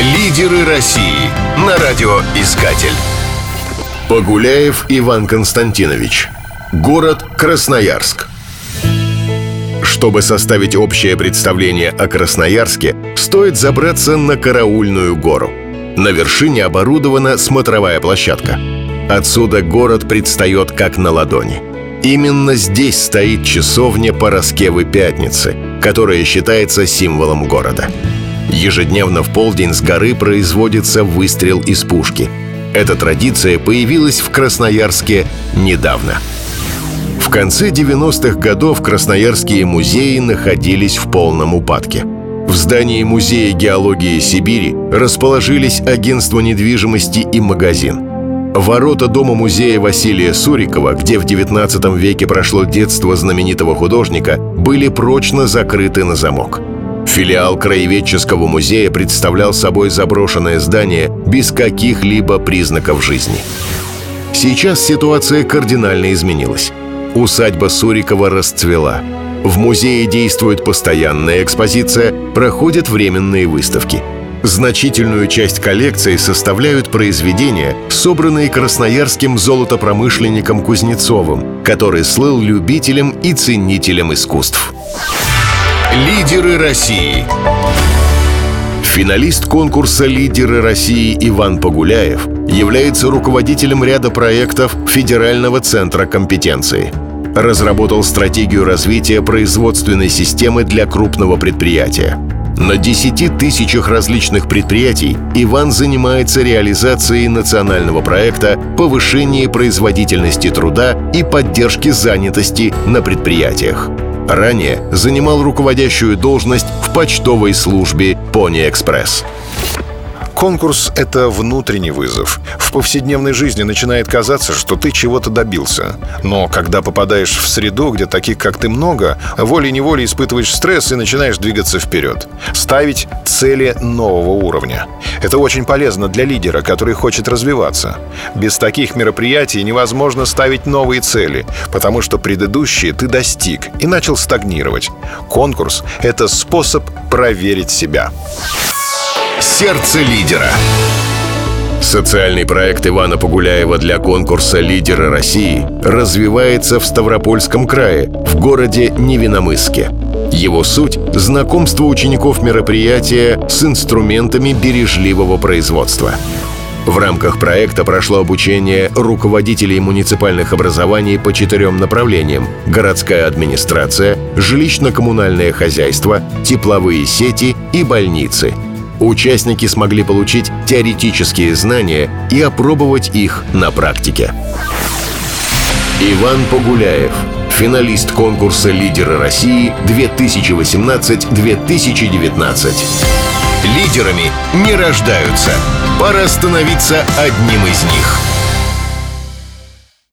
Лидеры России на радиоискатель. Погуляев Иван Константинович. Город Красноярск. Чтобы составить общее представление о Красноярске, стоит забраться на Караульную гору. На вершине оборудована смотровая площадка. Отсюда город предстает как на ладони. Именно здесь стоит часовня Пороскевы Пятницы, которая считается символом города. Ежедневно в полдень с горы производится выстрел из пушки. Эта традиция появилась в Красноярске недавно. В конце 90-х годов красноярские музеи находились в полном упадке. В здании Музея геологии Сибири расположились агентство недвижимости и магазин. Ворота дома-музея Василия Сурикова, где в 19 веке прошло детство знаменитого художника, были прочно закрыты на замок – Филиал краеведческого музея представлял собой заброшенное здание без каких-либо признаков жизни. Сейчас ситуация кардинально изменилась. Усадьба Сурикова расцвела. В музее действует постоянная экспозиция, проходят временные выставки. Значительную часть коллекции составляют произведения, собранные красноярским золотопромышленником Кузнецовым, который слыл любителем и ценителем искусств. Лидеры России. Финалист конкурса «Лидеры России» Иван Погуляев является руководителем ряда проектов Федерального центра компетенции. Разработал стратегию развития производственной системы для крупного предприятия. На 10 тысячах различных предприятий Иван занимается реализацией национального проекта повышения производительности труда и поддержки занятости на предприятиях. Ранее занимал руководящую должность в почтовой службе «Пони Экспресс». Конкурс — это внутренний вызов. В повседневной жизни начинает казаться, что ты чего-то добился. Но когда попадаешь в среду, где таких, как ты, много, волей-неволей испытываешь стресс и начинаешь двигаться вперед. Ставить цели нового уровня. Это очень полезно для лидера, который хочет развиваться. Без таких мероприятий невозможно ставить новые цели, потому что предыдущие ты достиг и начал стагнировать. Конкурс — это способ проверить себя. Сердце лидера. Социальный проект Ивана Погуляева для конкурса «Лидеры России» развивается в Ставропольском крае, в городе Невиномысске. Его суть – знакомство учеников мероприятия с инструментами бережливого производства. В рамках проекта прошло обучение руководителей муниципальных образований по четырем направлениям – городская администрация, жилищно-коммунальное хозяйство, тепловые сети и больницы – Участники смогли получить теоретические знания и опробовать их на практике. Иван Погуляев, финалист конкурса «Лидеры России» 2018-2019. Лидерами не рождаются. Пора становиться одним из них.